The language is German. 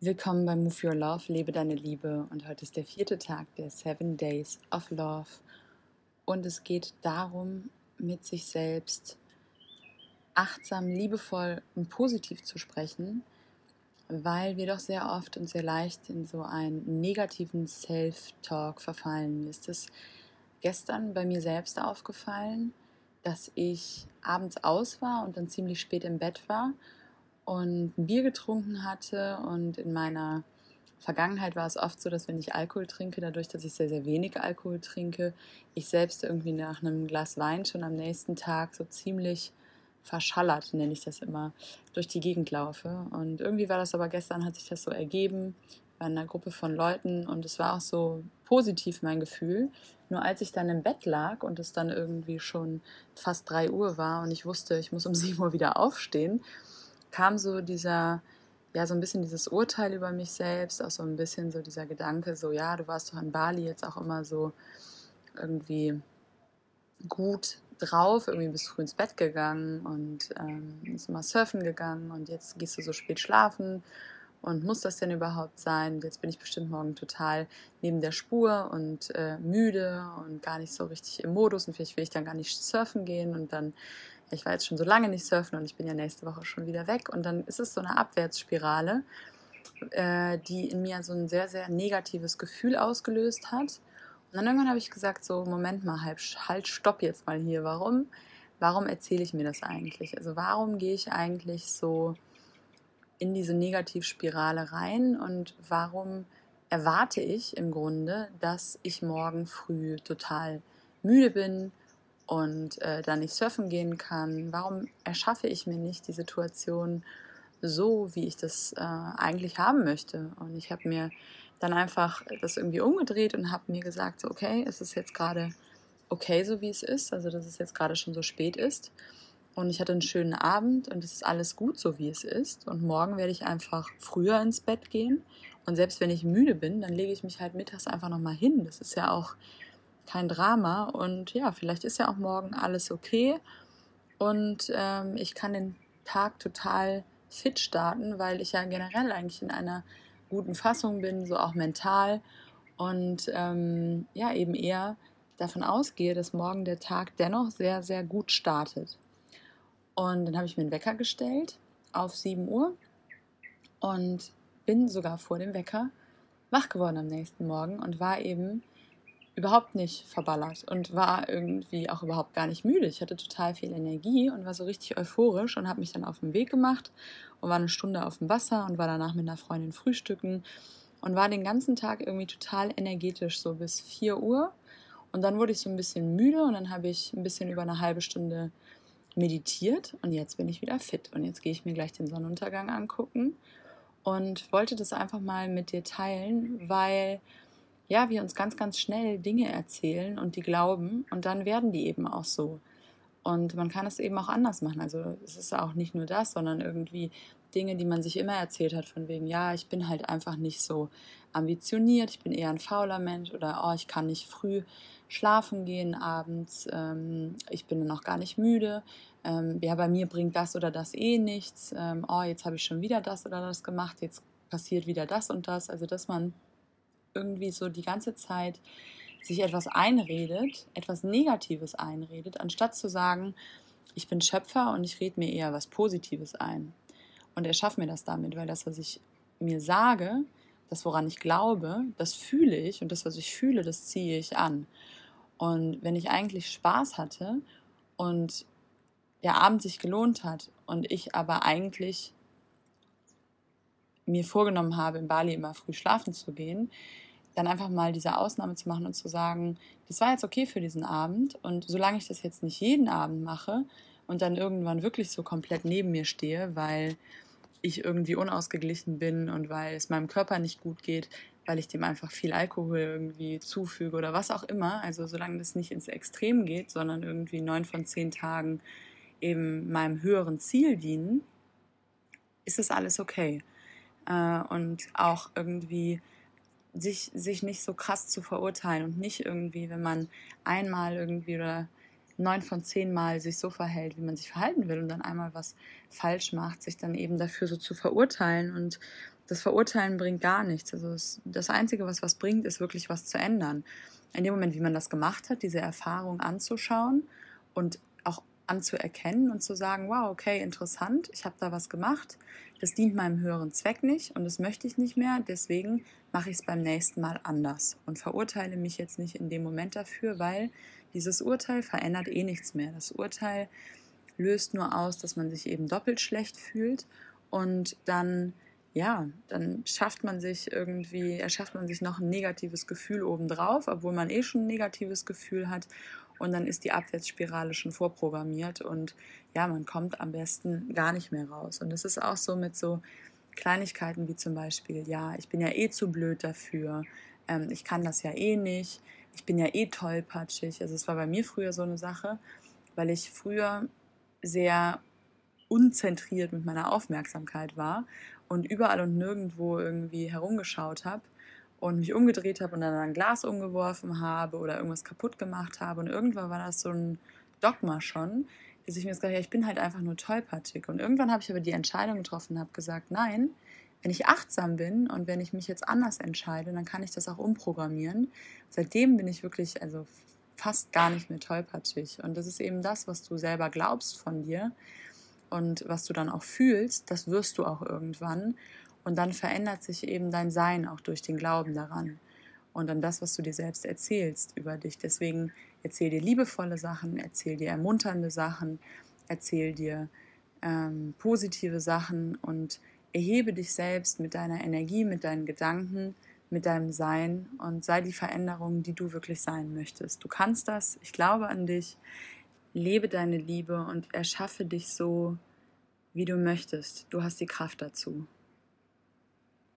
Willkommen bei Move Your Love, lebe deine Liebe. Und heute ist der vierte Tag der Seven Days of Love. Und es geht darum, mit sich selbst achtsam, liebevoll und positiv zu sprechen, weil wir doch sehr oft und sehr leicht in so einen negativen Self-Talk verfallen. Mir ist es gestern bei mir selbst aufgefallen, dass ich abends aus war und dann ziemlich spät im Bett war und ein Bier getrunken hatte. Und in meiner Vergangenheit war es oft so, dass wenn ich Alkohol trinke, dadurch, dass ich sehr, sehr wenig Alkohol trinke, ich selbst irgendwie nach einem Glas Wein schon am nächsten Tag so ziemlich verschallert, nenne ich das immer, durch die Gegend laufe. Und irgendwie war das aber gestern, hat sich das so ergeben, bei einer Gruppe von Leuten und es war auch so positiv mein Gefühl. Nur als ich dann im Bett lag und es dann irgendwie schon fast drei Uhr war und ich wusste, ich muss um sieben Uhr wieder aufstehen, kam so dieser, ja, so ein bisschen dieses Urteil über mich selbst, auch so ein bisschen so dieser Gedanke, so, ja, du warst doch in Bali jetzt auch immer so irgendwie gut drauf, irgendwie bist früh ins Bett gegangen und ähm, bist mal surfen gegangen und jetzt gehst du so spät schlafen und muss das denn überhaupt sein? Jetzt bin ich bestimmt morgen total neben der Spur und äh, müde und gar nicht so richtig im Modus und vielleicht will ich dann gar nicht surfen gehen und dann, ich war jetzt schon so lange nicht surfen und ich bin ja nächste Woche schon wieder weg und dann ist es so eine Abwärtsspirale, äh, die in mir so ein sehr, sehr negatives Gefühl ausgelöst hat. Und dann irgendwann habe ich gesagt, so, Moment mal, halt, halt, stopp jetzt mal hier. Warum, warum erzähle ich mir das eigentlich? Also warum gehe ich eigentlich so in diese Negativspirale rein und warum erwarte ich im Grunde, dass ich morgen früh total müde bin und äh, dann nicht surfen gehen kann? Warum erschaffe ich mir nicht die Situation so, wie ich das äh, eigentlich haben möchte? Und ich habe mir dann einfach das irgendwie umgedreht und habe mir gesagt, so, okay, es ist jetzt gerade okay, so wie es ist, also dass es jetzt gerade schon so spät ist und ich hatte einen schönen Abend und es ist alles gut, so wie es ist. Und morgen werde ich einfach früher ins Bett gehen. Und selbst wenn ich müde bin, dann lege ich mich halt mittags einfach nochmal hin. Das ist ja auch kein Drama. Und ja, vielleicht ist ja auch morgen alles okay. Und ähm, ich kann den Tag total fit starten, weil ich ja generell eigentlich in einer guten Fassung bin, so auch mental. Und ähm, ja, eben eher davon ausgehe, dass morgen der Tag dennoch sehr, sehr gut startet. Und dann habe ich mir einen Wecker gestellt auf 7 Uhr und bin sogar vor dem Wecker wach geworden am nächsten Morgen und war eben überhaupt nicht verballert und war irgendwie auch überhaupt gar nicht müde. Ich hatte total viel Energie und war so richtig euphorisch und habe mich dann auf den Weg gemacht und war eine Stunde auf dem Wasser und war danach mit einer Freundin frühstücken und war den ganzen Tag irgendwie total energetisch, so bis 4 Uhr. Und dann wurde ich so ein bisschen müde und dann habe ich ein bisschen über eine halbe Stunde meditiert und jetzt bin ich wieder fit. Und jetzt gehe ich mir gleich den Sonnenuntergang angucken und wollte das einfach mal mit dir teilen, weil ja, wir uns ganz, ganz schnell Dinge erzählen und die glauben und dann werden die eben auch so. Und man kann es eben auch anders machen. Also es ist auch nicht nur das, sondern irgendwie Dinge, die man sich immer erzählt hat, von wegen, ja, ich bin halt einfach nicht so ambitioniert, ich bin eher ein fauler Mensch oder oh, ich kann nicht früh schlafen gehen abends, ähm, ich bin noch gar nicht müde, ähm, ja, bei mir bringt das oder das eh nichts, ähm, oh, jetzt habe ich schon wieder das oder das gemacht, jetzt passiert wieder das und das. Also, dass man irgendwie so die ganze Zeit sich etwas einredet, etwas Negatives einredet, anstatt zu sagen, ich bin Schöpfer und ich rede mir eher was Positives ein. Und erschaffe mir das damit, weil das, was ich mir sage, das, woran ich glaube, das fühle ich und das, was ich fühle, das ziehe ich an. Und wenn ich eigentlich Spaß hatte und der Abend sich gelohnt hat und ich aber eigentlich mir vorgenommen habe, in Bali immer früh schlafen zu gehen, dann einfach mal diese Ausnahme zu machen und zu sagen, das war jetzt okay für diesen Abend und solange ich das jetzt nicht jeden Abend mache und dann irgendwann wirklich so komplett neben mir stehe, weil ich irgendwie unausgeglichen bin und weil es meinem Körper nicht gut geht, weil ich dem einfach viel Alkohol irgendwie zufüge oder was auch immer. Also solange das nicht ins Extrem geht, sondern irgendwie neun von zehn Tagen eben meinem höheren Ziel dienen, ist das alles okay. Äh, und auch irgendwie sich, sich nicht so krass zu verurteilen und nicht irgendwie, wenn man einmal irgendwie oder neun von zehn Mal sich so verhält, wie man sich verhalten will und dann einmal was falsch macht, sich dann eben dafür so zu verurteilen und das Verurteilen bringt gar nichts. Also es, das Einzige, was was bringt, ist wirklich was zu ändern. In dem Moment, wie man das gemacht hat, diese Erfahrung anzuschauen und anzuerkennen und zu sagen, wow, okay, interessant, ich habe da was gemacht, das dient meinem höheren Zweck nicht und das möchte ich nicht mehr, deswegen mache ich es beim nächsten Mal anders und verurteile mich jetzt nicht in dem Moment dafür, weil dieses Urteil verändert eh nichts mehr. Das Urteil löst nur aus, dass man sich eben doppelt schlecht fühlt und dann ja, dann schafft man sich irgendwie, erschafft man sich noch ein negatives Gefühl obendrauf, obwohl man eh schon ein negatives Gefühl hat. Und dann ist die Abwärtsspirale schon vorprogrammiert und ja, man kommt am besten gar nicht mehr raus. Und es ist auch so mit so Kleinigkeiten wie zum Beispiel, ja, ich bin ja eh zu blöd dafür, ähm, ich kann das ja eh nicht, ich bin ja eh tollpatschig. Also es war bei mir früher so eine Sache, weil ich früher sehr unzentriert mit meiner Aufmerksamkeit war und überall und nirgendwo irgendwie herumgeschaut habe und mich umgedreht habe und dann ein Glas umgeworfen habe oder irgendwas kaputt gemacht habe. Und irgendwann war das so ein Dogma schon, dass ich mir gesagt habe, ja, ich bin halt einfach nur tollpatschig. Und irgendwann habe ich aber die Entscheidung getroffen und habe gesagt, nein, wenn ich achtsam bin und wenn ich mich jetzt anders entscheide, dann kann ich das auch umprogrammieren. Seitdem bin ich wirklich, also fast gar nicht mehr tollpatschig. Und das ist eben das, was du selber glaubst von dir und was du dann auch fühlst, das wirst du auch irgendwann. Und dann verändert sich eben dein Sein auch durch den Glauben daran. Und dann das, was du dir selbst erzählst über dich. Deswegen erzähl dir liebevolle Sachen, erzähl dir ermunternde Sachen, erzähl dir ähm, positive Sachen und erhebe dich selbst mit deiner Energie, mit deinen Gedanken, mit deinem Sein und sei die Veränderung, die du wirklich sein möchtest. Du kannst das, ich glaube an dich lebe deine Liebe und erschaffe dich so, wie du möchtest. Du hast die Kraft dazu.